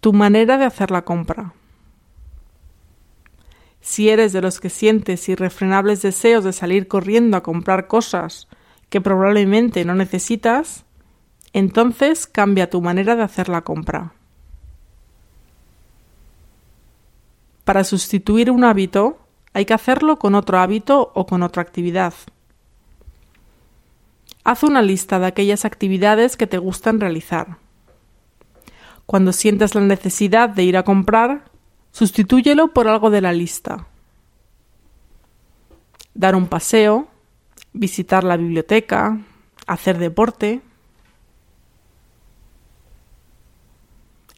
Tu manera de hacer la compra. Si eres de los que sientes irrefrenables deseos de salir corriendo a comprar cosas que probablemente no necesitas, entonces cambia tu manera de hacer la compra. Para sustituir un hábito, hay que hacerlo con otro hábito o con otra actividad. Haz una lista de aquellas actividades que te gustan realizar. Cuando sientas la necesidad de ir a comprar, sustitúyelo por algo de la lista. Dar un paseo, visitar la biblioteca, hacer deporte.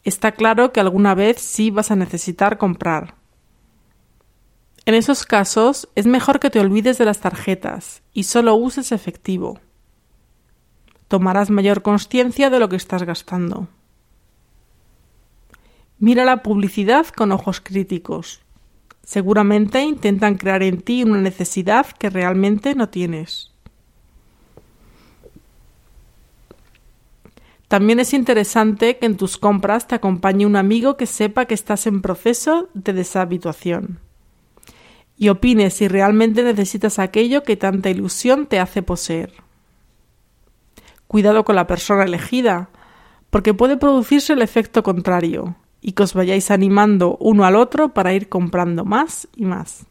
Está claro que alguna vez sí vas a necesitar comprar. En esos casos es mejor que te olvides de las tarjetas y solo uses efectivo. Tomarás mayor conciencia de lo que estás gastando. Mira la publicidad con ojos críticos. Seguramente intentan crear en ti una necesidad que realmente no tienes. También es interesante que en tus compras te acompañe un amigo que sepa que estás en proceso de deshabituación y opine si realmente necesitas aquello que tanta ilusión te hace poseer. Cuidado con la persona elegida, porque puede producirse el efecto contrario y que os vayáis animando uno al otro para ir comprando más y más.